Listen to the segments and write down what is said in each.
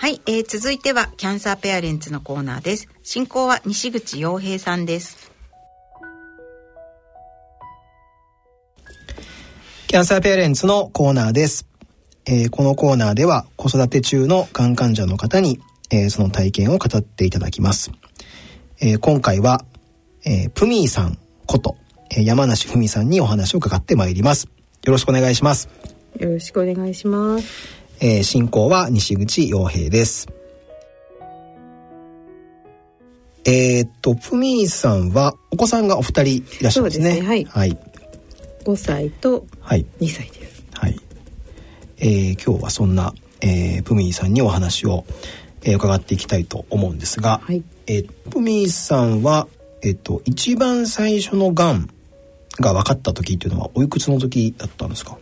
はい、えー、続いてはキャンサーペアレンツのコーナーです。進行は西口洋平さんです。キャンサーペアレンツのコーナーです、えーこのコーナーでは子育て中のがん患者の方に、えーその体験を語っていただきます、えー今回は、えープミーさんこと、えー山梨ふみさんにお話を伺ってまいります。よろしくお願いします。よろしくお願いします。えー進行は西口洋平です。えーっと、プミーさんはお子さんがお二人いらっしゃるんですね。すねはいはい。5歳とはい。2歳です。はい。えー今日はそんな、えープミーさんにお話を、えー伺っていきたいと思うんですが、はい。えープミーさんは、えーっと、一番最初のがんが分かった時っていうのはおいくつの時だったんですか？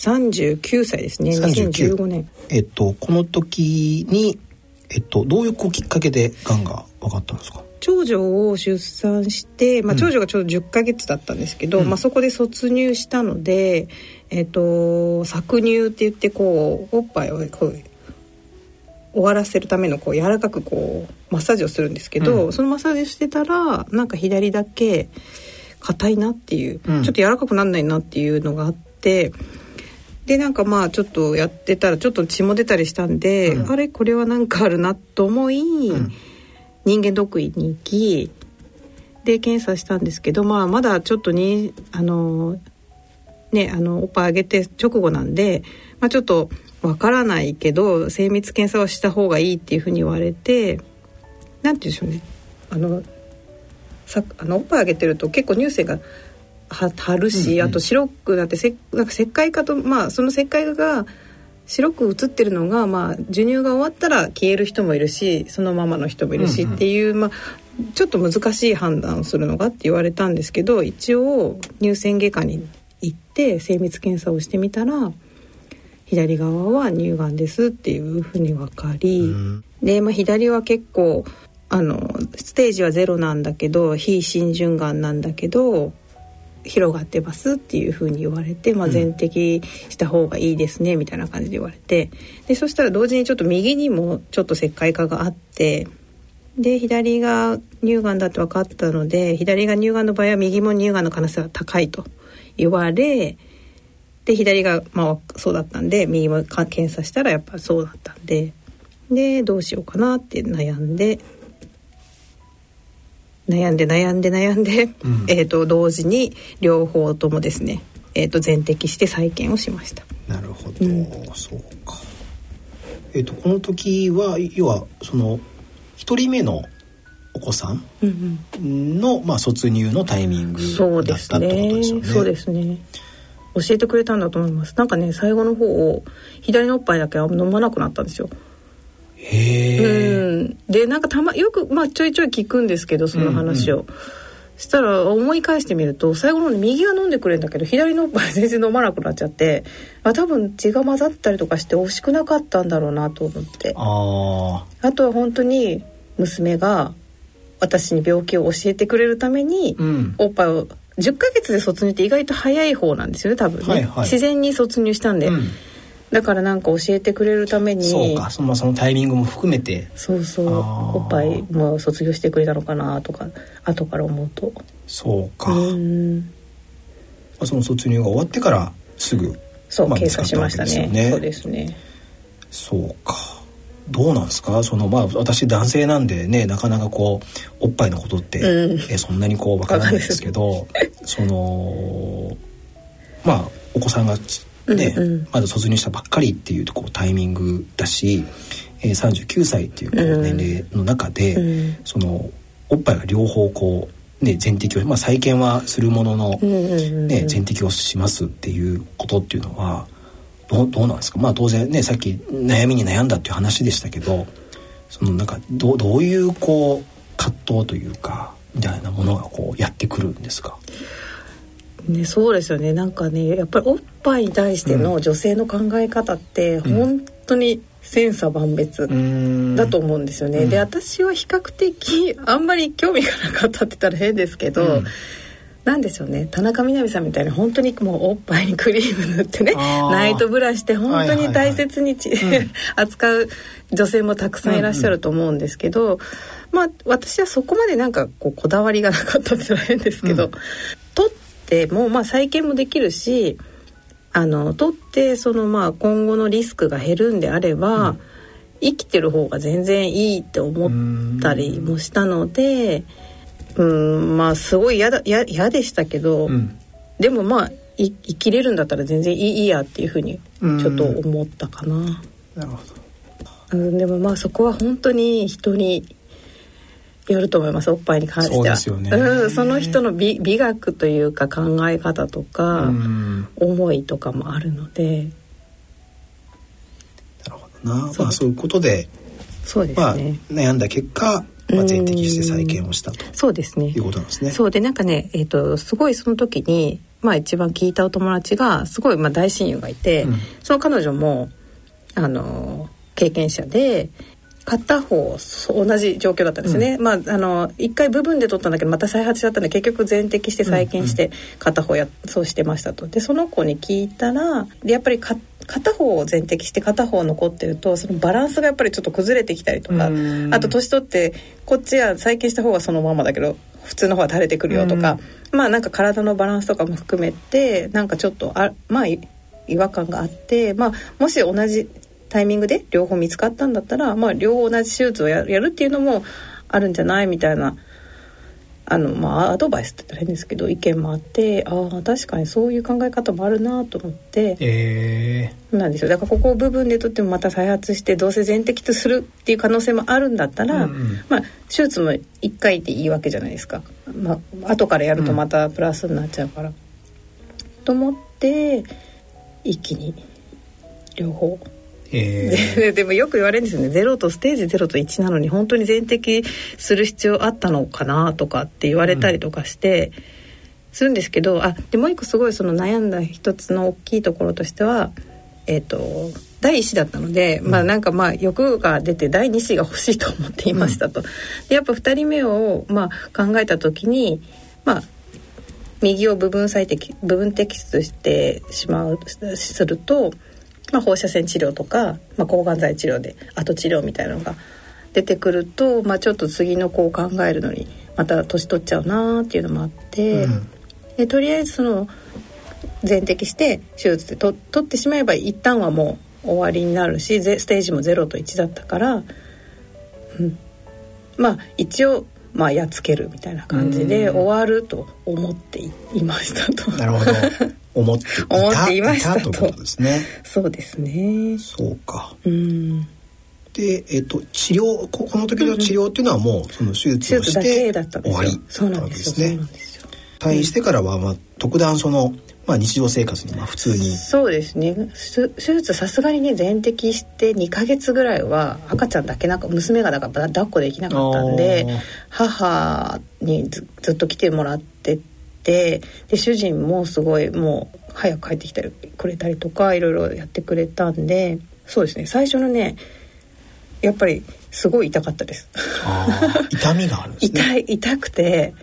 39歳ですね。39 2015年。えっと、この時に、えっと、どういうこうきっかけでがんが分かったんですか？長女を出産して、まあ、うん。長女がちょうど10ヶ月だったんですけど、うん。まあ、そこで卒乳したので、えっと、搾乳って言ってこうおっぱいをこう終わらせるためのこう柔らかくこうマッサージをするんですけど、うん。そのマッサージしてたらなんか左だけ硬いなっていう、うん。ちょっと柔らかくなんないなっていうのがあってでなんかまあちょっとやってたらちょっと血も出たりしたんで、うん。あれこれはなんかあるなと思い、ん。人間ドックに行きで検査したんですけど、まあ、まだちょっとにあのねあのおっぱいあげて直後なんで、まあ、ちょっとわからないけど精密検査をした方がいいっていうふうに言われてなんて言うんでしょうね。あのさあのおっぱいあげてると結構乳腺がは張るし、うんうん。あと白くなってせなんか石灰化とまあその石灰が白く映ってるのが、まあ、授乳が終わったら消える人もいるしそのままの人もいるし、うんうん。っていう、まあ、ちょっと難しい判断をするのがって言われたんですけど一応乳腺外科に行って精密検査をしてみたら左側は乳がんですっていうふうに分かり、うん。で、まあ、左は結構あのステージはゼロなんだけど非浸潤がんなんだけど広がってますっていうふうに言われて、まあ、うん。全摘した方がいいですねみたいな感じで言われて。でそしたら同時にちょっと右にもちょっと石灰化があってで左が乳がんだって分かったので左が乳がんの場合は右も乳がんの可能性が高いと言われで左がまあそうだったんで右もか検査したらやっぱそうだったんででどうしようかなって悩んで悩んで悩んで悩んで、うん。えー、と同時に両方ともですね、えー、と全摘して再建をしました。なるほど、うん。そうか。えっとこの時は要はその一人目のお子さんうんの、まあ、卒乳のタイミングそうですだったってことねですよね。そうですね。教えてくれたんだと思います。なんかね最後の方左のおっぱいだけは飲まなくなったんですよ。うん、でなんかたまよく、まあ、ちょいちょい聞くんですけどその話を、うんしたら思い返してみると最後の右は飲んでくれるんだけど左のおっぱい全然飲まなくなっちゃってあ多分血が混ざったりとかして惜しくなかったんだろうなと思って。ああとは本当に娘が私に病気を教えてくれるために、あ。うん。おっぱいを10ヶ月で卒乳って意外と早い方なんですよね多分ね、はいはい。自然に卒乳したんで、うんだからなんか教えてくれるためにそうか。そのそのタイミングも含めて。そうそう。おっぱいも卒業してくれたのかなとか後から思うと。そうか、うん。その卒乳が終わってからすぐそう、まあ経過しましたね。ね。そうですね。そうか。どうなんですか？そのまあ私男性なんでねなかなかこうおっぱいのことって、うん。えそんなにこうわからないですけどそのまあお子さんがね、うんうん。まだ卒乳したばっかりっていうこうタイミングだし、えー、39歳っていうこううん。年齢の中で、うん。そのおっぱいが両方こうね全摘をまあ再建はするものの、うんうんうん。ね、全摘をしますっていうことっていうのはどうどうなんですか？まあ当然ねさっき悩みに悩んだっていう話でしたけどそのなんかどうどういうこう葛藤というかみたいなものがこうやってくるんですか？ね、そうですよね。なんかねやっぱりおっぱいに対しての女性の考え方ってん。本当に千差万別だと思うんですよね。うん。で私は比較的あんまり興味がなかったって言ったら変ですけど、うん。なんでしょうね。田中みな実さんみたいに本当にもうおっぱいにクリーム塗ってねナイトブラして本当に大切にち、扱う女性もたくさんいらっしゃると思うんですけど、まあ私はそこまでなんかこうこだわりがなかったって言ったら変ですけど、うん。取ってもまあ再建もできるしあの取ってそのまあ今後のリスクが減るんであれば、生きてる方が全然いいって思ったりもしたのでうんまあすごい嫌だ嫌嫌でしたけど、うん。でもまあい生きれるんだったら全然いいいいやっていうふうにちょっと思ったかな。なるほど。うん、でもまあそこは本当に人によると思います。おっぱいに関しては。そうですよね。うん、その人の美美学というか考え方とか、うん。思いとかもあるので。なるほどな。そうまあそういうことでそうですまあね、悩んだ結果まあ全摘して再建をしたと。そうですね。いうことなんですね。そう。でなんかねえっ、とすごいその時にまあ一番聞いたお友達がすごいまあ大親友がいて、うん。その彼女もあの経験者で片方同じ状況だったんですね、まああの一回部分で取ったんだけどまた再発しちゃったんで結局全摘して再建して片方や、そうしてましたと。でその子に聞いたらでやっぱりか片方を全摘して片方残ってるとそのバランスがやっぱりちょっと崩れてきたりとかうん。あと年取ってこっちは再建した方がそのままだけど普通の方は垂れてくるよとか、まあなんか体のバランスとかも含めてなんかちょっとあまあい違和感があって、まあ、もし同じタイミングで両方見つかったんだったら、まあ、両方同じ手術をややるっていうのもあるんじゃないみたいなあの、まあ、アドバイスって言ったら変ですけど意見もあってああ確かにそういう考え方もあるなと思ってえなんですよだからここを部分でとってもまた再発してどうせ全摘とするっていう可能性もあるんだったら、うんうんまあ、手術も1回でいいわけじゃないですか、まあ後からやるとまたプラスになっちゃうから。と思って一気に両方。ー、えー。ででもよく言われるんですよね。ゼロとステージ0と1なのに本当に全摘する必要あったのかなとかって言われたりとかして、するんですけどあでもう一個すごいその悩んだ一つの大きいところとしてはえっ、と第一子だったので、まあなんかまあ欲が出て第二子が欲しいと思っていましたと。でやっぱ2人目をまあ考えた時にまあ右を部分最適部分摘出してしまうすると、まあ、放射線治療とか、まあ、抗がん剤治療で後治療みたいなのが出てくると、まあ、ちょっと次の子を考えるのにまた年取っちゃうなっていうのもあって、うん。でとりあえずその全摘して手術でと取ってしまえば一旦はもう終わりになるしゼステージも0と1だったから、うん、まあ一応まあやっつけるみたいな感じでうん終わると思っていいましたと。なるほど思っていた 思っていましたとことですねそうですね。そうかうん。で、えっと治療ここの時の治療っていうのはもうその手手術をして。終わりそうだったわなんですよ。そうけですね。退院してからはまあ特段そのまあ日常生活にまあ普通に。そうですね。手手術さすがにね全摘して2ヶ月ぐらいは赤ちゃんだけなんか娘がだから抱っこできなかったんで母にずずっと来てもらっててで主人もすごいもう早く帰ってきてくれたりとかいろいろやってくれたんでそうですね。最初のねやっぱりすごい痛かったです。痛みがあるんですね。痛い痛くて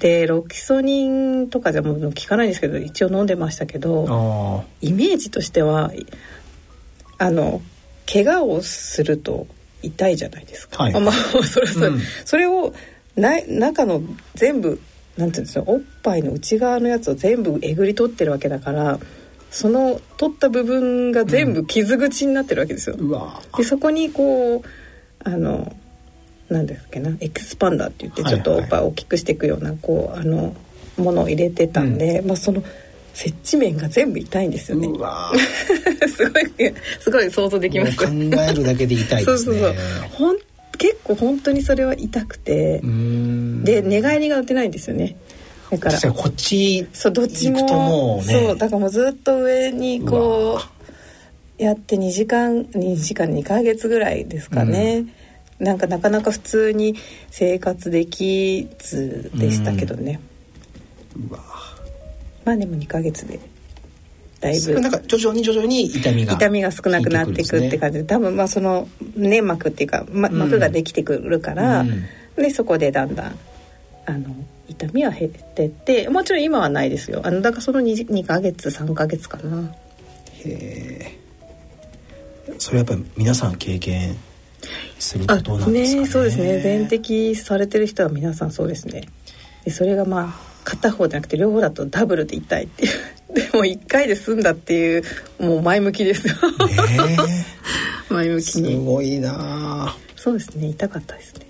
でロキソニンとかじゃもう効かないんですけど一応飲んでましたけどあイメージとしてはいあの怪我をすると痛いじゃないですか。はい。あまあそれそれ、う。ん。それをな中の全部なんていうんですかおっぱいの内側のやつを全部えぐり取ってるわけだからその取った部分が全部傷口になってるわけですよ。ーうわでそこにこうあのなんですっけな？エクスパンダーって言ってちょっとおっぱ大きくしていくようなこうあのものを入れてたんで、まあその接地面が全部痛いんですよね。うわ すごいすごい想像できます。考えるだけで痛いね。そうそうそう。ほん結構本当にそれは痛くてで寝返りが打てないんですよね。だから。こっちそうどっちも行くともうね。そうだからもうずっと上にうこわうやって2時間2時間2ヶ月ぐらいですかね、なんかなかなか普通に生活できずでしたけどね、うわ。まあでも2ヶ月で。だいぶ。なんか徐々に徐々に痛みが痛みが少なくなっていくって感じ。で多分まあその粘膜っていうか、ま、うん。膜ができてくるから、うん。でそこでだんだんあの痛みは減ってってもちろん今はないですよ。あのだからその 2, 2ヶ月3ヶ月かな。へえそれやっぱり皆さん経験することなんですかね。ねそうですね。全摘されてる人は皆さんそうですね。でそれがまあ片方じゃなくて両方だとダブルで痛いっていう。でも1回で済んだっていうもう前向きです。よね 前向きに。ごいな。そうですね。痛かったですね。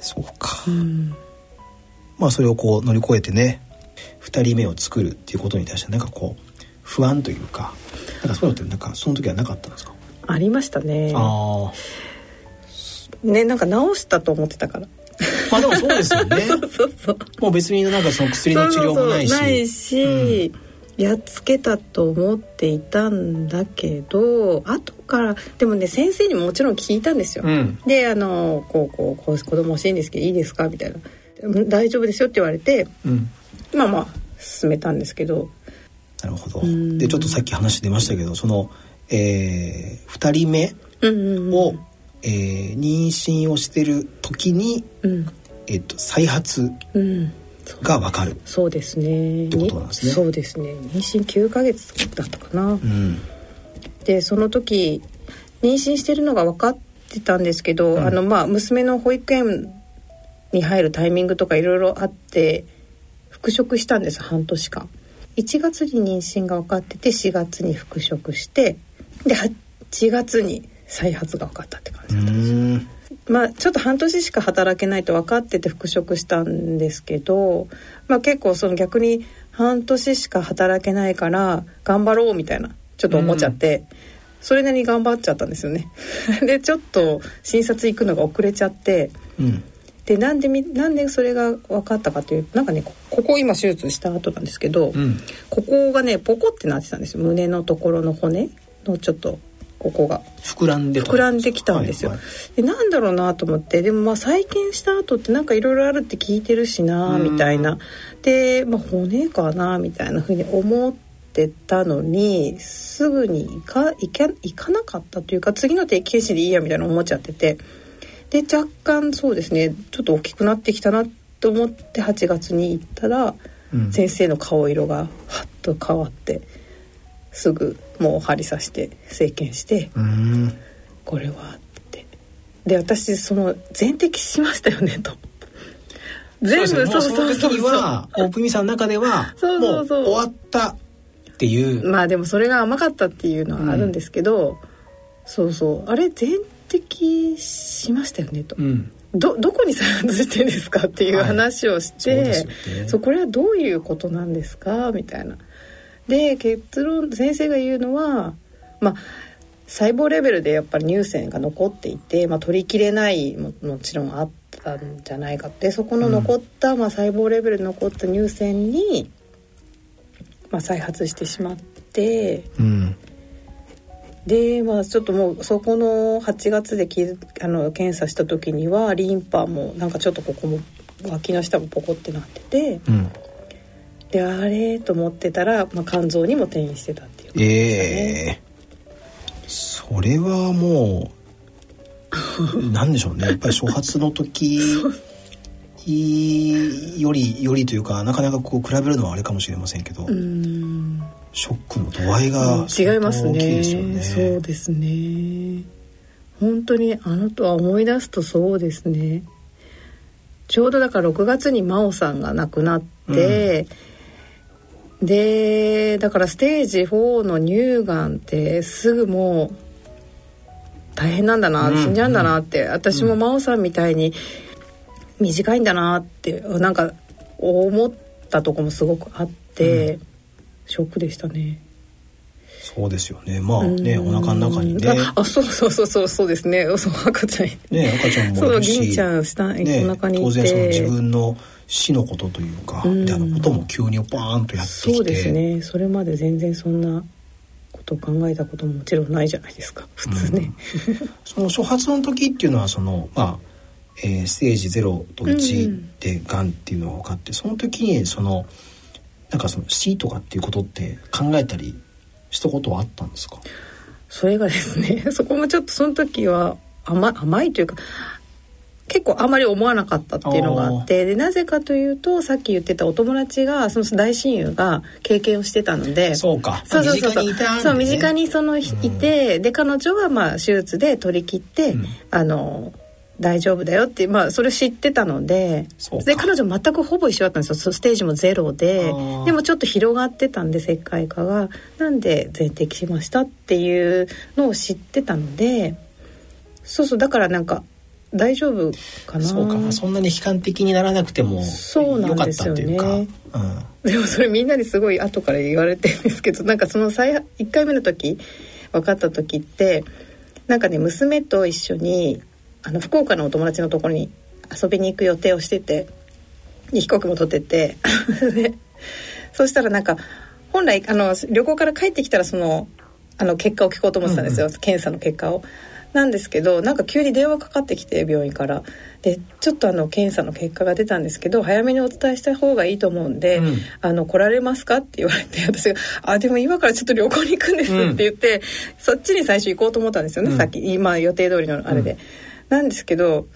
そうか、うん。まあそれをこう乗り越えてね2人目を作るっていうことに対してなんかこう不安というかなんかそういうのってなんかその時はなかったんですか、ありましたね。ああねなんか治したと思ってたから。まあでもそうですよね。そうそうそう。もう別になんかその薬の治療もないし。そうそうそう。ないし、やっつけたと思っていたんだけど後からでもね先生にももちろん聞いたんですよ。うん。であのこうこうこう子供欲しいんですけどいいですか？みたいな。うん大丈夫ですよって言われてうん。まあまあ進めたんですけど。なるほど。ん。でちょっとさっき話出ましたけどその、えー、2人目うんうんうん。を、えー妊娠をしてる時に、うん。えっと再発うん。が分かる、そうですね。てことなんですね。そうですね。妊娠9ヶ月だったかな、うん。でその時妊娠してるのが分かってたんですけど、うん。あのまあ娘の保育園に入るタイミングとかいろいろあって復職したんです半年間。1月に妊娠が分かってて4月に復職してで8月に再発が分かったって感じ。うだったん。ですよんまあちょっと半年しか働けないと分かってて復職したんですけど、まあ、結構その逆に半年しか働けないから頑張ろうみたいなちょっと思っちゃって、それなりに頑張っちゃったんですよね。でちょっと診察行くのが遅れちゃってうん。でなんでみなんでそれが分かったかというとなんかねこここ今手術した後なんですけど、うん。ここがねポコってなってたんですよ。胸のところの骨のちょっとここが。膨らんでた膨らんできたんですよ。はいはい。でなんだろうなと思って。でもまあ再建した後ってなんかいろいろあるって聞いてるしなうん。みたいな。で、まあ、骨かなみたいなふうに思ってたのにすぐに行か行け行かなかったというか次の定期検診でいいやみたいな思っちゃってて。で若干そうですねちょっと大きくなってきたなと思って8月に行ったら、うん。先生の顔色がはっと変わってすぐもう針刺して生検して。うん。これはって。で私その全摘しましたよねと。全部そうね。もうその時にそう。はオープンミさんの中ではそうそうそう。もう終わったっていう、まあでもそれが甘かったっていうのはあるんですけど、そうそう。あれ全摘しましたよねと、うん。どどこに再発してんですかっていうはい。話をして、そうですよね。そうこれはどういうことなんですかみたいな。で結論先生が言うのはまあ細胞レベルでやっぱり乳腺が残っていて、まあ、取りきれないももちろんあったんじゃないかってそこの残った、まあ、細胞レベルに残った乳腺に、まあ、再発してしまって。うんでまあちょっともうそこの8月できあの検査した時にはリンパもなんかちょっとここも脇の下もポコってなっててうんであれと思ってたら、まあ、肝臓にも転移してたっていうええ。それはもう なんでしょうね。やっぱり初発の時よりよりというかなかなかこう比べるのはあれかもしれませんけど、うーん。ショックの度合いが違います相当大きいねね。そうですね。本当にあのとは思い出すとそうですね。ちょうどだから6月に真央さんが亡くなって、でだからステージ4の乳がんってすぐもう大変なんだな、うん。死んじゃうんだなって。私も真央さんみたいに短いんだなってなんか思ったとこもすごくあって、ショックでしたね。そうですよね。まあね、お腹の中にね、ああそうそうそうそうそうですね。そう赤ちゃん。ね赤ちゃんも そいう銀ちゃん下、ねお腹にいて。当然その自分の死のことというか、うん。みたいなことも急にバーンとやってきて、そうですね。それまで全然そんなことを考えたことももちろんないじゃないですか。普通ね、その初発の時っていうのはそのまあ、えーステージ0とうんう1ん。でがんっていうのが分かって、その時にそのなんかその死とかっていうことって考えたりしたことはあったんですか？それがですね そこもちょっとその時は甘甘いというか結構あまり思わなかったっていうのがあってでなぜかというとさっき言ってたお友達がその大親友が経験をしてたのでそうか。そうそうそうそう。身近にいたね。そう身近にそのいてで彼女はまあ手術で取り切って、うん。あの大丈夫だよってまあそれ知ってたのでで彼女全くほぼ一緒だったんですよ。ステージもゼロででもちょっと広がってたんで石灰化が。なんで全摘しましたっていうのを知ってたのでそうそうだからなんか大丈夫かな？そうか。そんなに悲観的にならなくてもそうなんですよかったっていうか、でもそれみんなにすごい後から言われてるんですけどなんかその最1回目の時分かった時ってなんかね娘と一緒にあの福岡のお友達のところに遊びに行く予定をしててで飛行機も取ってて。でそしたらなんか本来あの旅行から帰ってきたらそのあの結果を聞こうと思ってたんですよ、検査の結果を。なんですけどなんか急に電話かかってきて病院から。でちょっとあの検査の結果が出たんですけど早めにお伝えした方がいいと思うんで、うん。あの来られますかって言われて私が「あでも今からちょっと旅行に行くんです」って言って、そっちに最初行こうと思ったんですよね、うん。さっき。今予定通りのあれで。なんですけど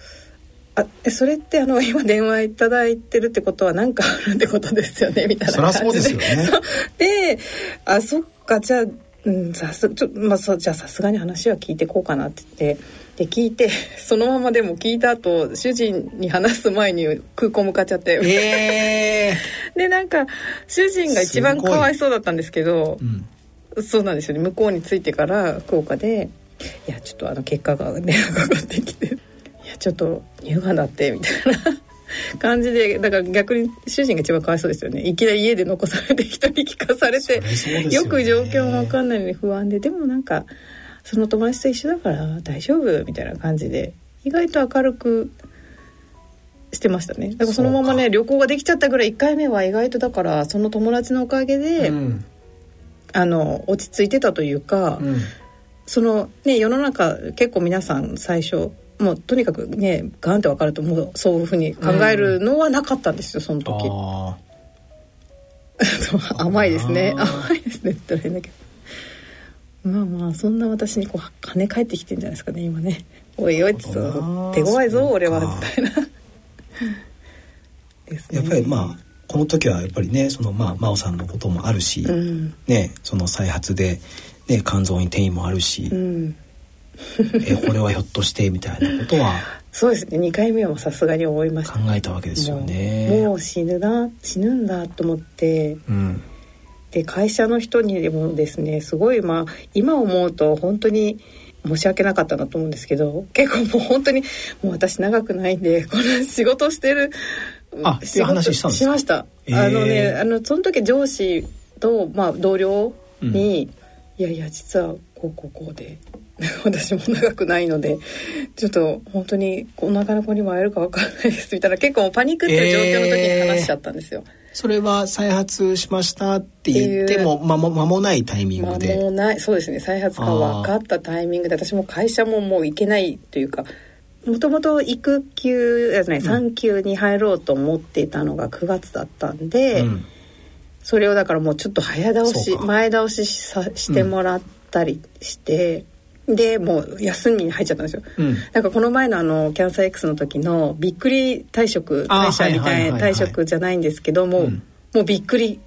あえそれってあの 今電話いただいてるってことは何かあるってことですよねみたいな感じそりゃそうですよね。そう。であそっかじゃあうん、さすちょまあ、そうじゃあさすがに話は聞いてこうかなって言ってで聞いて そのままでも聞いた後主人に話す前に空港向かっちゃって、ええ でなんか主人が一番かわいそうだったんですけどうん。そうなんですよね。向こうに着いてから福岡で「いやちょっとあの結果が電話かかってきていやちょっと乳がんだって」みたいな 感じでだから逆に主人が一番かわいそうですよね。いきなり家で残されて人に聞かされて、よね。よく状況も分かんないのに不安で。でもなんかその友達と一緒だから大丈夫みたいな感じで意外と明るくしてましたね。だからそのままね旅行ができちゃったぐらい1回目は意外とだからその友達のおかげで、うん。あの落ち着いてたというか、うん。そのね世の中結構皆さん最初もうとにかくねガンって分かるともうそういうふうに考えるのはなかったんですよその時。甘いですね。甘いですねって言ったら変だけど。まあまあそんな私にこう金返ってきてんじゃないですかね今ね。おいおいって手強いぞ俺はみたいな。ね。ーやっぱりまあこの時はやっぱりねそのまあ真央さんのこともあるし、うん。ねその再発で、ね、肝臓に転移もあるし、うん えこれはひょっとしてみたいなことはそうですね。2回目はさすがに思いました。考えたわけですよね。もう死ぬな死ぬんだと思って。うん。で会社の人にでもですねすごいまあ今思うと本当に申し訳なかったなと思うんですけど結構もう本当にもう私長くないんでこの仕事してるあっていう話したんですか？しました、えー。あのねあのその時上司と、まあ、同僚に、いやいや実はこうこうこうで 私も長くないのでちょっと本当にこんなかな子にも会えるか分からないです。みたいな結構パニックっていう状況の時に話しちゃったんですよ。それは再発しましたって言っても間も間もないタイミンまあ、グで、もうない。そうですね。再発が分かったタイミングで私も会社ももう行けないというかもともと育休ですね産休に入ろうと思っていたのが9月だったんで、うん。それをだからもうちょっと早倒し前倒しさしてもらったりして、でもう休みに入っちゃったんですよ。うん。なんかこの前のあのキャンサー X の時のびっくり退職退社みたはいな退職じゃないんですけども、うん。もうびっくり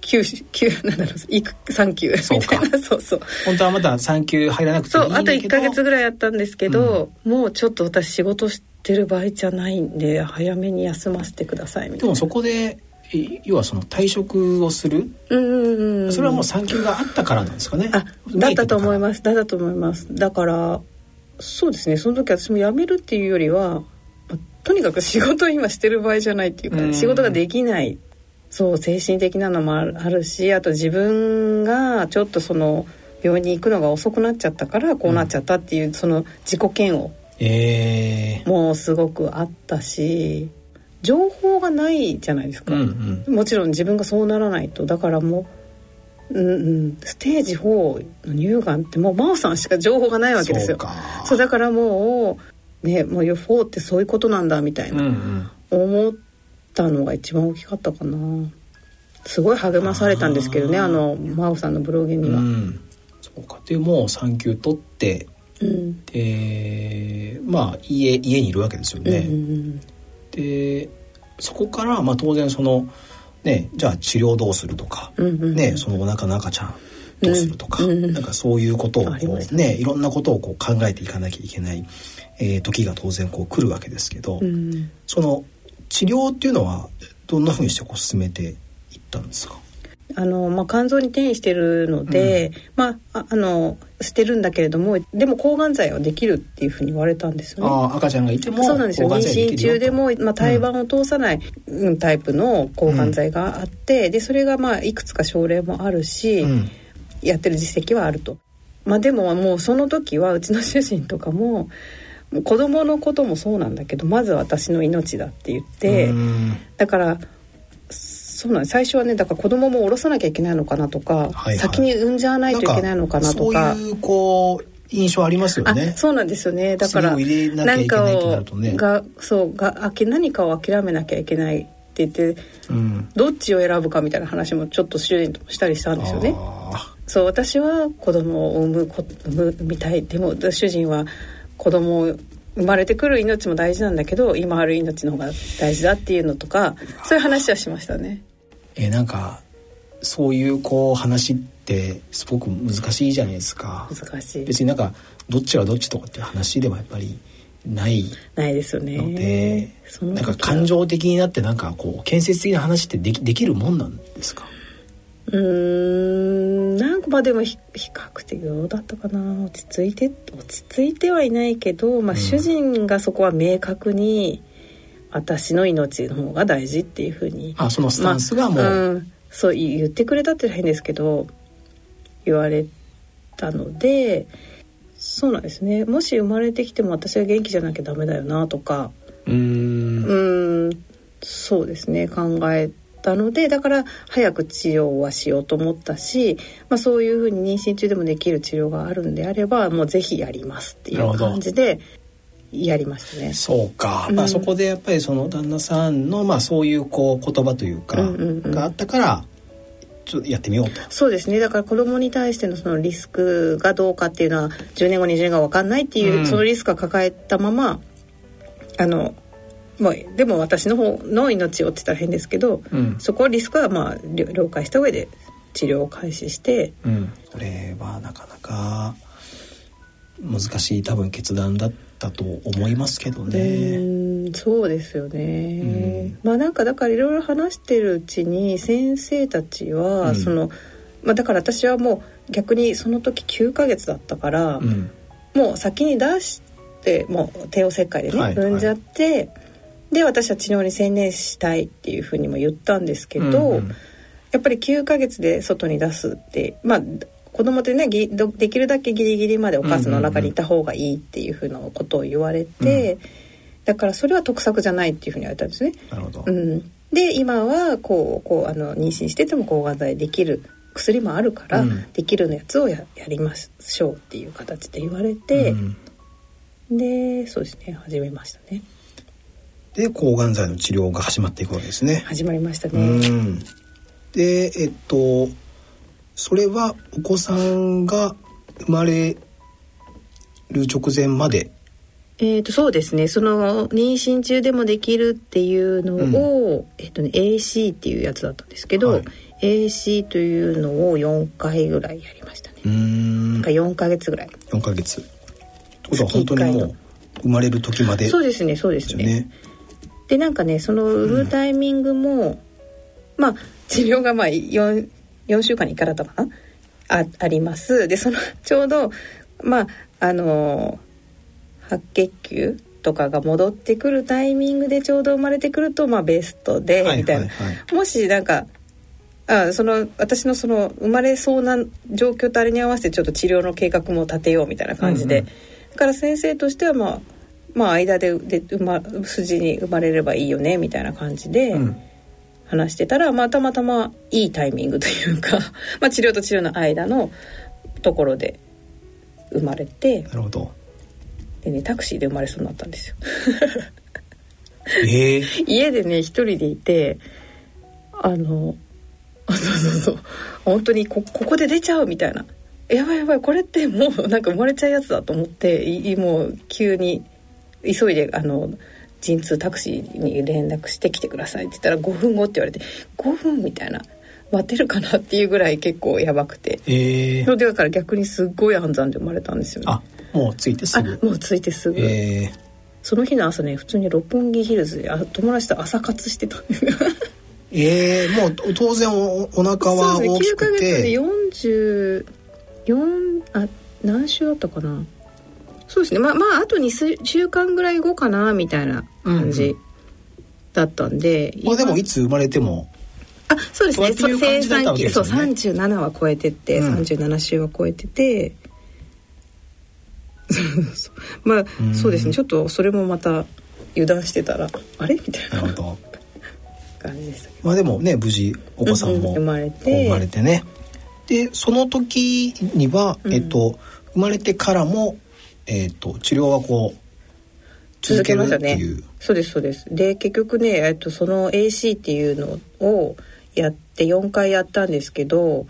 休休なんだろう育産休みそうか。たいな。そうそう。本当はまだ産休入らなくてそうあとんだけど1ヶ月ぐらいやったんですけど、もうちょっと私仕事してる場合じゃないんで早めに休ませてくださいみたいな。でもそこでい要はその退職をする、うんうんうんそれはもう産休があったからなんですかね。あだったと思いす。ますだったと思います。だからそうですね。その時私も辞めるっていうよりはまあとにかく仕事を今してる場合じゃないっていうかうん。仕事ができない。そう精神的なのもあるしあと自分がちょっとその病院に行くのが遅くなっちゃったからこうなっちゃったっていう、その自己嫌悪ええもすごくあったし情報がないじゃないですか、うんうん。もちろん自分がそうならないと。だからもう、うんうん、ステージ4の乳がんってもう真央さんしか情報がないわけですよ。そうだからもうねもう4ってそういうことなんだみたいうんうなん。思ったのが一番大きかったかな。すごい励まされたんですけどねあの真央さんのブログには、うん。そうか。でもう産休取ってうん。でまあ家家にいるわけですよね。うんでそこからまあ当然そのねじゃあ治療どうするとか、うんうんねそのお腹の赤ちゃんどうするとか、うんうんなんかそういうことをこうね。ねいろんなことをこう考えていかなきゃいけない、えー時が当然こう来るわけですけど、うんその治療っていうのはどんなふうにしてこう進めていったんですか？あのまあ、肝臓に転移してるので、まあ、ああの捨てるんだけれどもでも抗がん剤はできるっていうふうに言われたんですよね。赤ちゃんがいてもそうなんですよ。妊娠中でも、まあ、胎盤を通さない、うんタイプの抗がん剤があって、でそれがまあいくつか症例もあるし、うん。やってる実績はあると。まあ、でももうその時はうちの主人とかももう子供のこともそうなんだけどまず私の命だって言って、うん。だからそうなん最初はねだから子供も下ろさなきゃいけないのかなとか、はいはい先に産んじゃわないといけないのかなとか。そういうこう印象ありますよあね。そうなんですよねだから何かをがそうがあけ何かを諦めなきゃいけないって言ってうん。どっちを選ぶかみたいな話もちょっと主人ともしたりしたんですよね。あそう私は子供を産むこ産む産みたいでも主人は子供を生まれてくる命も大事なんだけど今ある命の方が大事だっていうのとかそういう話はしましたね。ーえーなんかそういうこう話ってすごく難しいじゃないですか。難しい別になんかどっちがどっちとかっていう話ではやっぱりないないですよね。ので、なんか感情的になってなんかこう建設的な話ってできできるもんなんですか？うーんなんかまあでもひ比較的どうだったかな。落ち着いて落ち着いてはいないけど、まあ、うん。主人がそこは明確に私の命の方が大事っていうふうにあそのスタンスがもう、まあん。そう言ってくれたって変ですけど言われたのでそうなんですね。もし生まれてきても私が元気じゃなきゃダメだよなとか。うん。そうですね。考えたのでだから早く治療はしようと思ったし、まあ、そういうふうに妊娠中でもできる治療があるんであればもうぜひやりますっていう感じでやりましたね。そうか、うん。まあそこでやっぱりその旦那さんのまあそういうこう言葉というか、があったからちょっとやってみようと。そうですね。だから子供に対してのそのリスクがどうかっていうのは10年後20年後分かんないっていう、うん。そのリスクを抱えたままあのもうでも私の方の命をって言ったら変ですけど、うん。そこはリスクはまあ了了解した上で治療を開始してうん、これはなかなか難しい多分決断だったと思いますけどうね。ーんそうですよね、うん。まあなんかだからいろいろ話してるうちに先生たちは、うん。そのまあだから私はもう逆にその時9ヶ月だったから、うん。もう先に出してもう帝王切開でね、はい産んじゃってで私は治療に専念したいっていうふうにも言ったんですけど、うんうん。やっぱり9ヶ月で外に出すってまあ子供ってねぎどできるだけギリギリまでお母さんの中にいた方がいいっていうふうなことを言われて、だからそれは得策じゃないっていうふうに言われたんですね。なるほど。うん、で今はこうこうあの妊娠してても抗がん剤できる薬もあるから、うん。できるのやつをややりましょうっていう形で言われて、うん。でそうですね始めましたねで抗がん剤の治療が始まっていくわけですね。始まりましたうね。んでえっとそれはお子さんが生まれる直前までえー、とそうですねその妊娠中でもできるっていうのを、えっとね、AC っていうやつだったんですけど、はい AC というのを4回ぐらいやりましたね。うーんなんか4ヶ月ぐらい。4ヶ月。ってことは本当にもう生まれる時までそうですねそうですすよね。でなんかねその産むタイミングも、まあ治療がまあ 4, 4週間に1回だったかな？ああります。でそのちょうどまああの白血球とかが戻ってくるタイミングでちょうど生まれてくるとまあベストで、はい。みたいな、もしなんかあその私のその生まれそうな状況とあれに合わせてちょっと治療の計画も立てようみたいな感じで、うんうん。だから先生としてはまあまあ間でで生ま筋に生まれればいいよねみたいな感じでうん話してたら、まあたまたまいいタイミングというか まあ治療と治療の間のところで生まれてなるほど。でねタクシーで生まれそうになったんですよ。ええ 家でね一人でいてあのあ そうそうそう本当にこここで出ちゃうみたいなやばいやばいこれってもうなんか生まれちゃうやつだと思っていもう急に急いであの陣痛タクシーに連絡してきてくださいって言ったら5分後って言われて5分みたいな待てるかなっていうぐらい結構やばくて。ええのでだから逆にすっごい暗算で生まれたんですよね。あもうついてすあぐもう着いてすぐ、えその日の朝ね普通に六本木ヒルズであ友達と朝活してた。んですよー、えー、もう当然おお腹はそうですね9ヶ大きく月でて44あ何週あったかなそうですね。まあまああと2週間ぐらい後かなみたいな感じだったんで、まあでも今。いつ生まれても。あそうですね。そういう感じだったわけですそうよね37は超えてって、うん。37週は超えてて。まあうん。そうですね。ちょっとそれもまた油断してたらあれ？みたいな。感じでしたけまあでもね無事お子さんもうんうん生まれて。生まれてね。でその時には、うん。えっと生まれてからもえっと治療はこう続続けましてたね。そうですそうです。で結局ね、えっと、その AC っていうのをやって4回やったんですけど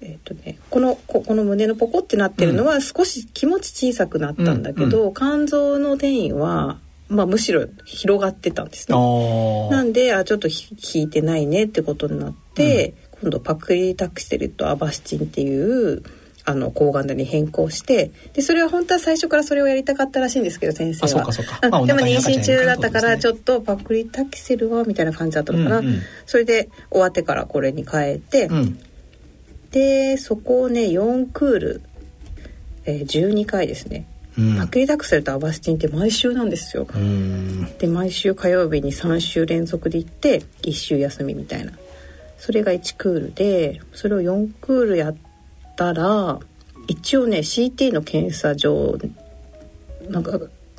えっとねこのここの胸のポコってなってるのは少し気持ち小さくなったんだけど、肝臓の転移は、まあ、むしろ広がってたんですあね。ー。なんであちょっとひ引いてないねってことになって、今度パクリタキセルとアバスチンっていうあの抗がん剤に変更してでそれは本当は最初からそれをやりたかったらしいんですけど先生は。でも妊娠中だったからちょっとパクリタキセルはみたいな感じだったのかな、うんうん。それで終わってからこれに変えて、うん。でそこをね4クール、えー、12回ですね、うん。パクリタクセルとアバスチンって毎週なんですよ。うん。で毎週火曜日に3週連続で行って1週休みみたいな。それが1クールでそれを4クールやったら一応ね CT の検査上なんか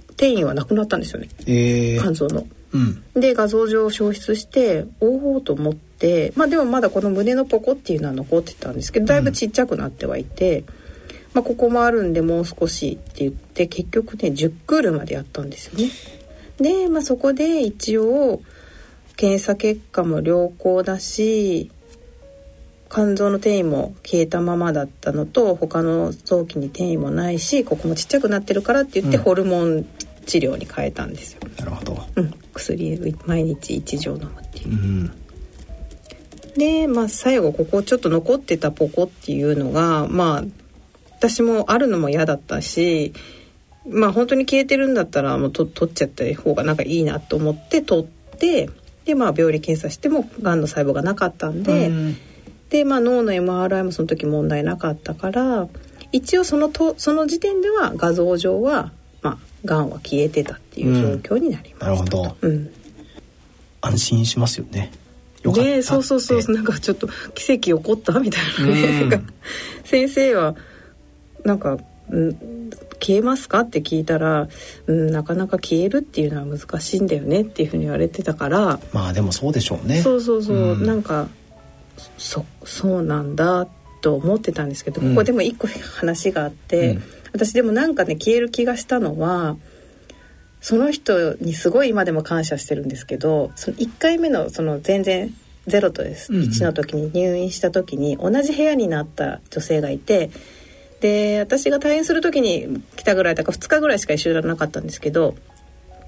転移はなくなったんですよねえー肝臓の。うんで画像上消失しておおと思ってまあでもまだこの胸のポコっていうのは残ってたんですけどだいぶちっちゃくなってはいて、まあ、ここもあるんでもう少しって言って結局ね10クールまでやったんですよね。で、まあ、そこで一応検査結果も良好だし肝臓の転移も消えたままだったのと他の臓器に転移もないしここもちっちゃくなってるからって言ってうん。ホルモン治療に変えたんですよ。なるほど。うん、薬を毎日1錠飲むっていう。う。ん。で、まあ、最後ここちょっと残ってたポコっていうのがまあ私もあるのも嫌だったしまあ本当に消えてるんだったらもうと取っちゃった方がなんかいいなと思って取ってでまあ病理検査してもがんの細胞がなかったんで、うんで、まあ、脳の MRI もその時問題なかったから一応そのとその時点では画像上はまあがんは消えてたっていう状況になりました。なるほど。うん。安心しますよね。よかそうそうそう。なんかちょっと奇跡起こったみたいな。ね、うん。先生はなんか、うん「消えますか?」って聞いたら、うん「なかなか消えるっていうのは難しいんだよね」っていうふうに言われてたから。まあでもそうでしょうね。そうそうそう、うん。なんかそそうなんだと思ってたんですけど、うん。ここでも一個話があって、うん。私でもなんかね消える気がしたのはその人にすごい今でも感謝してるんですけどその1回目のその全然ゼロとです、うんうん。1の時に入院した時に同じ部屋になった女性がいてで私が退院する時に来たぐらいだから2日ぐらいしか一緒じゃなかったんですけど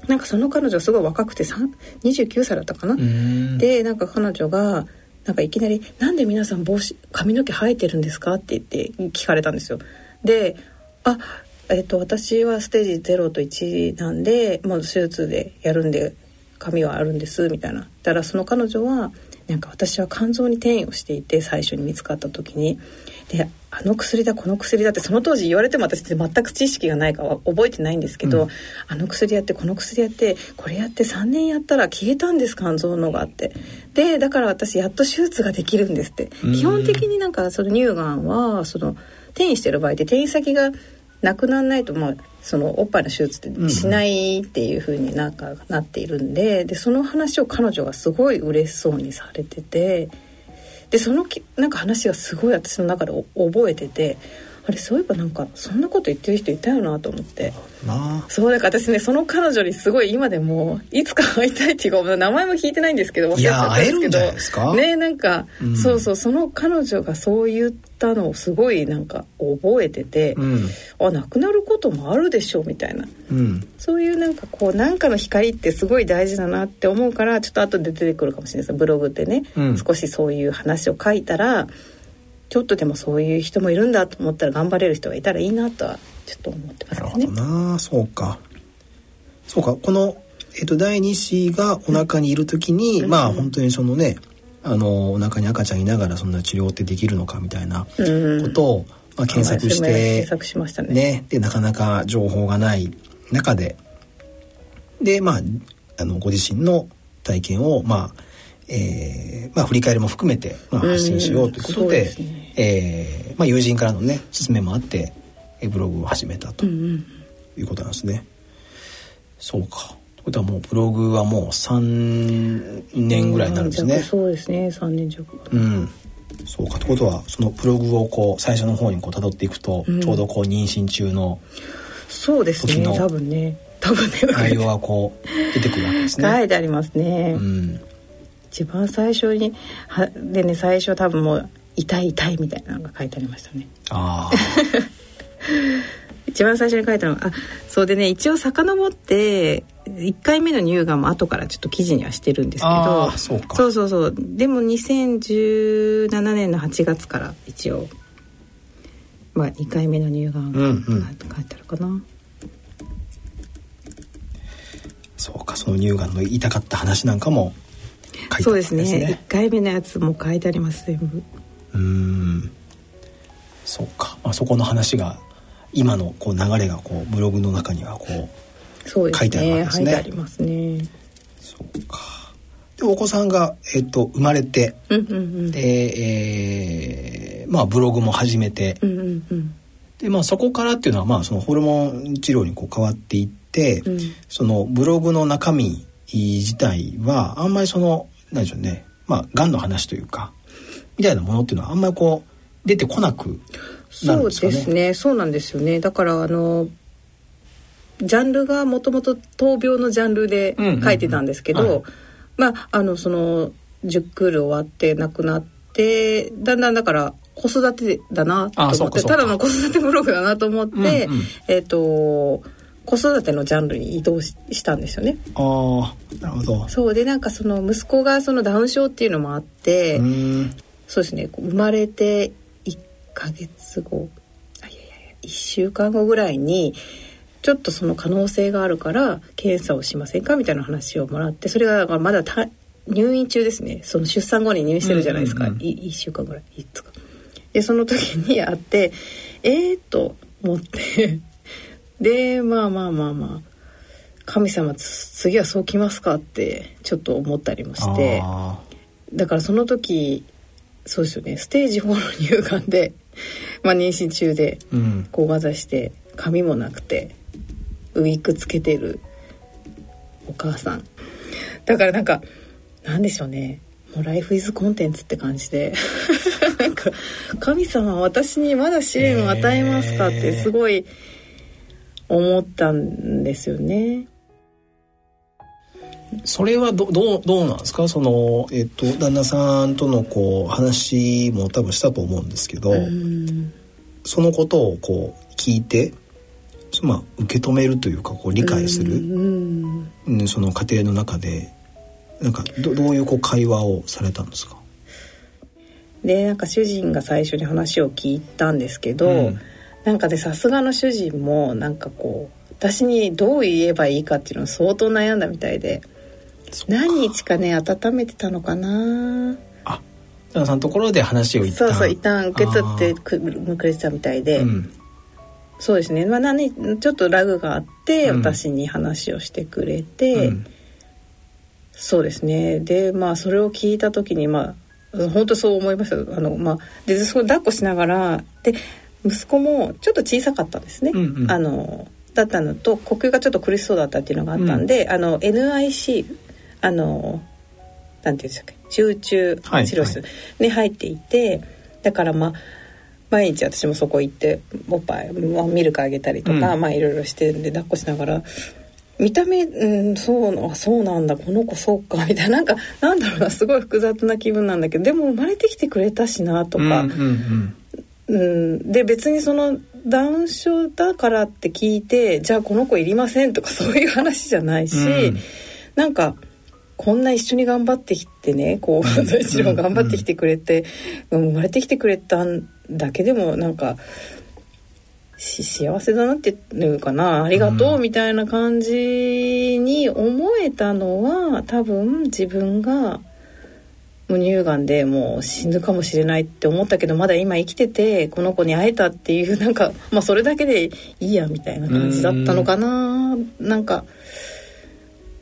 なんかその彼女すごい若くて3 29歳だったかな？うん。でなんか彼女がなんかいきなり「なんで皆さん帽子髪の毛生えてるんですか?」って言って聞かれたんですよ。で「あえっと私はステージ0と1なんでもう手術でやるんで髪はあるんです」みたいな。だからその彼女はなんか私は肝臓に転移をしていて最初に見つかった時にであの薬だこの薬だってその当時言われても私って全く知識がないから覚えてないんですけど、うん。あの薬やってこの薬やってこれやって3年やったら消えたんです肝臓のがって。でだから私やっと手術ができるんですって。うん。基本的になんかその乳がんはその転移してる場合って転移先がなくならないとまあそのおっぱいの手術ってしないっていう風になんかなっているんででその話を彼女がすごい嬉しそうにされててでそのきなんか話がすごい私の中で覚えててあれそういえばなんかそんなこと言ってる人いたよなと思って。そうだから私ねその彼女にすごい今でもいつか会いたいっていうか名前も聞いてないんですけど忘れちゃったんですけど。ねなんか、うん。そうそうその彼女がそう言ったのをすごいなんか覚えてて、うん。あ亡くなることもあるでしょうみたいな。うん。そういうなんかこうなんかの光ってすごい大事だなって思うからちょっと後で出てくるかもしれないです。ブログってね、うん。少しそういう話を書いたらちょっとでもそういう人もいるんだと思ったら頑張れる人がいたらいいなとはちょっと思ってますね。なるほど。な。そうか。そうか。この、えっと第2子がお腹にいる時に、まあ本当にそのねあのお腹に赤ちゃんいながらそんな治療ってできるのかみたいなうん。ことを、まあ、検索して検索しましたね。ねでなかなか情報がない中で。でまああのご自身の体験をまあえーまあ、振り返りも含めて、まあ、発信しようということで,、ですねえーまあ、友人からのね勧めもあってえーブログを始めたということなんですね。そうか。ということはもうブログはもう3年ぐらいになるんですね。弱そうですね3年弱うん。そうか。ということはそのブログをこう最初の方にこう辿っていくと、うんちょうどこう妊娠中のそうですね多分ね多分ね内容がこう出てくるわけですね。書いてありますね、うん。一番最初にはでね最初多分もう痛い痛いみたいなのが書いてありましたねああ。一番最初に書いたのがあそうでね一応遡って1回目の乳がんも後からちょっと記事にはしてるんですけあどーそうかそうそうそうでも2017年の8月から一応まあ2回目の乳がんがうんうん書いてあるかな、そうか。その乳がんの痛かった話なんかも書いてあるそうですね。んですね。1回目のやつも書いてあります全部。うーん。そうか、まあ、そこの話が今のこう流れがこうブログの中にはこうそうです書いてあるわけねですね。書いてありますね。そうか。でお子さんが、えっと、生まれてうんうんうん。で、えーまあ、ブログも始めてうんうんうん。で、まあ、そこからっていうのは、まあ、そのホルモン治療にこう変わっていって、うん。そのブログの中身自体はあんまりその何でしょうねまあがんの話というかみたいなものっていうのはあんまりこう出てこなくなるそうんですかね。ですね。そうなんですよね。だからあのジャンルがもともと闘病のジャンルで書いてたんですけど、うんうんうんはい。まああのその10クール終わって亡くなってだんだんだから子育てだなと思ってただの子育てブログだなと思って、うんうん。えっ、と子育てのジャンルに移動ししたんですよね。ああなるほど。そうでなんかその息子がそのダウン症っていうのもあって、そうですね。生まれて1ヶ月後あいやいやいや1週間後ぐらいにちょっとその可能性があるから検査をしませんかみたいな話をもらってそれがまだた入院中ですね。その出産後に入院してるじゃないですか、うんうんうんい1週間ぐらいいつか。でその時に会ってえー、っと思ってでまあまあまあまあ神様つ次はそうきますかってちょっと思ったりもして。あだからその時そうですよねステージ4の乳がんで、まあ、妊娠中でーうん。抗がざして髪もなくてウィッグつけてるお母さん。だからなんかなんでしょうねもうライフイズコンテンツって感じで。なんか神様は私にまだ試練を与えますかってすごい思ったんですよね。それはどどうどうなんですか？その、えっと、旦那さんとのこう話も多分したと思うんですけど、うん。そのことをこう聞いて、まあ、受け止めるというかこう理解する、うんうん。その過程の中でなんかどどういうこう会話をされたんですか？でなんか主人が最初に話を聞いたんですけど、うんなんかでさすがの主人もなんかこう私にどう言えばいいかっていうのを相当悩んだみたいで何日かね温めてたのかな。あ旦那さんのところで話を一旦。そうそう一旦受け取ってくくれてたみたいで、うん。そうですね。まあ何ちょっとラグがあって、うん。私に話をしてくれて、うん。そうですね。でまあそれを聞いた時にまあ本当そう思いました。あのまあでそう抱っこしながらで息子もちょっと小さかったんですね、うんうん。あのだったのと呼吸がちょっと苦しそうだったっていうのがあったんで、あの NIC あのなんていうんでしたっけ？集中治療室はい。はいに入っていて、だからまあ毎日私もそこ行っておっぱい、まあ、ミルクあげたりとか、うん。まあいろいろしてるんで抱っこしながら見た目うんそうそうなんだこの子そうかみたいな。なんかなんだろうなすごい複雑な気分なんだけどでも生まれてきてくれたしなとか、うんうんうん、で別にそのダウン症だからって聞いてじゃあこの子いりませんとかそういう話じゃないし、うん。なんかこんな一緒に頑張ってきてねこう一一郎頑張ってきてくれて、うん。生まれてきてくれたんだけでもなんかし幸せだなっていうかなありがとうみたいな感じに思えたのは多分自分がもう乳がんでもう死ぬかもしれないって思ったけどまだ今生きててこの子に会えたっていうなんか、まあ、それだけでいいやみたいな感じだったのかな。なんか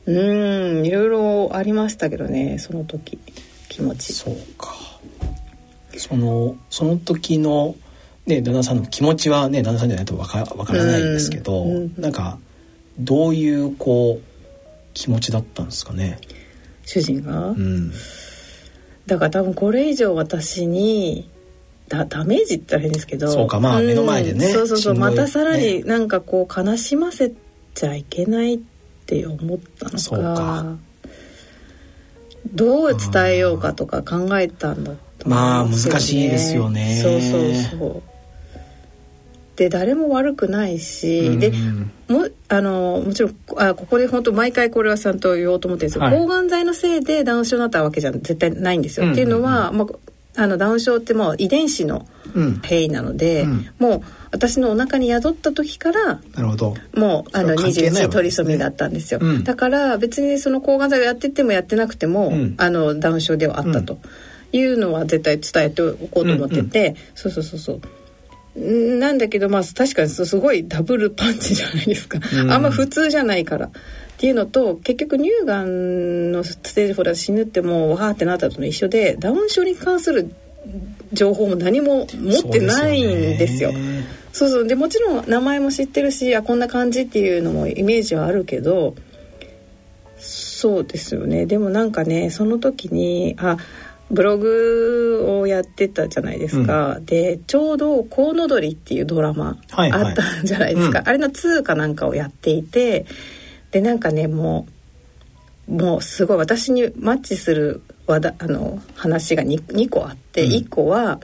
うんいろいろありましたけどねその時気持ち。そうか。そのその時のね旦那さんの気持ちはね旦那さんじゃないとわかわからないんですけど、ん。なんかどういうこう気持ちだったんですかね？主人が、うんだから多分これ以上私にダダメージって言ったら変ですけどそうかまあん目の前でねそうそうそうしんどいまたさらね。になんかこう悲しませちゃいけないって思ったのかどう伝えようかとか考えたんだと思まあ難しいですよね。そうそうそうで誰も悪くないし、うん。でもあのもちろんあここで本当毎回これはちゃんと言おうと思ってるんですよ、はい。抗がん剤のせいでダウン症になったわけじゃ絶対ないんですよ。うん。っていうのは、まあ、あのダウン症ってもう遺伝子のうん。変異なので、うん。もう私のお腹に宿った時からなるほど。もうあのそれは関係ないわけですね。21トリソミーだったんですよ、うん。だから別にその抗がん剤をやっててもやってなくても、うん。あのダウン症ではあったというのは絶対伝えておこうと思ってて、そうそうそうそう。んなんだけどまあ確かにすごいダブルパンチじゃないですか、うん。あんま普通じゃないからっていうのと結局乳がんのステージ4で死ぬってもうわーってなったとの一緒でダウン症に関する情報も何も持ってないんですよ。そうそう。でもちろん名前も知ってるしあこんな感じっていうのもイメージはあるけどそうですよね。でもなんかねその時にあブログをやってたじゃないですか、でちょうど「コウノドリ」っていうドラマはいはい。あったじゃないですか、うん。あれの2かなんかをやっていてでなんかねもうもうすごい私にマッチする話だあの話が 2, 2個あって、うん。1個は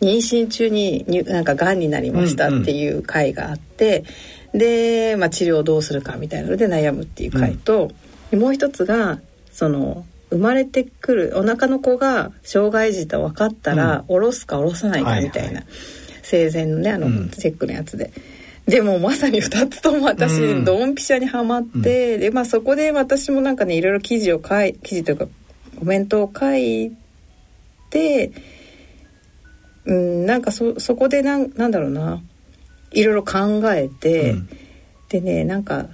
妊娠中にになんかがんになりましたっていう回があって、で、まあ、治療をどうするかみたいなので悩むっていう回と、でもう一つがその生まれてくるお腹の子が障害児と分かったら、下ろすか下ろさないかみたいな、はい。はい生前のねあの、うん。チェックのやつで。でもまさに2つとも私うん。ドンピシャにはまって、でまあそこで私もなんかねいろいろ記事を書い記事というかコメントを書いてうんなんかそそこでなんなんだろうないろいろ考えて、うん。でねなんか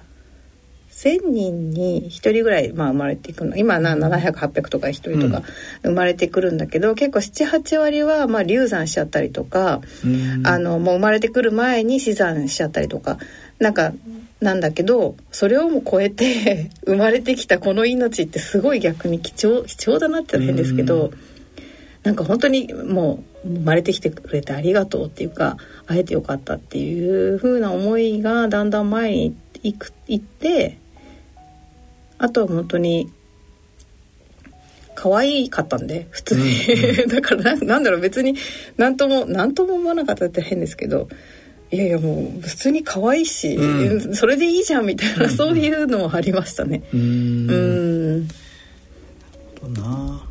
1,000人に1人ぐらい、まあ、生まれていくの。今な700800とか1人とか生まれてくるんだけど、結構78割はまあ流産しちゃったりとか、うん。あのもう生まれてくる前に死産しちゃったりとか。なんかなんだけどそれをも超えて 生まれてきたこの命ってすごい逆に貴重貴重だなって変ですけど、うん。なんか本当にもう生まれてきてくれてありがとうっていうか会えてよかったっていう風な思いがだんだん前に行く行ってあとは本当に可愛かったんで普通に、だからななんだろう別に何とも何とも思わなかったって変ですけどいやいやもう普通に可愛いし、うそれでいいじゃんみたいな、そういうのもありましたね。ううん。んな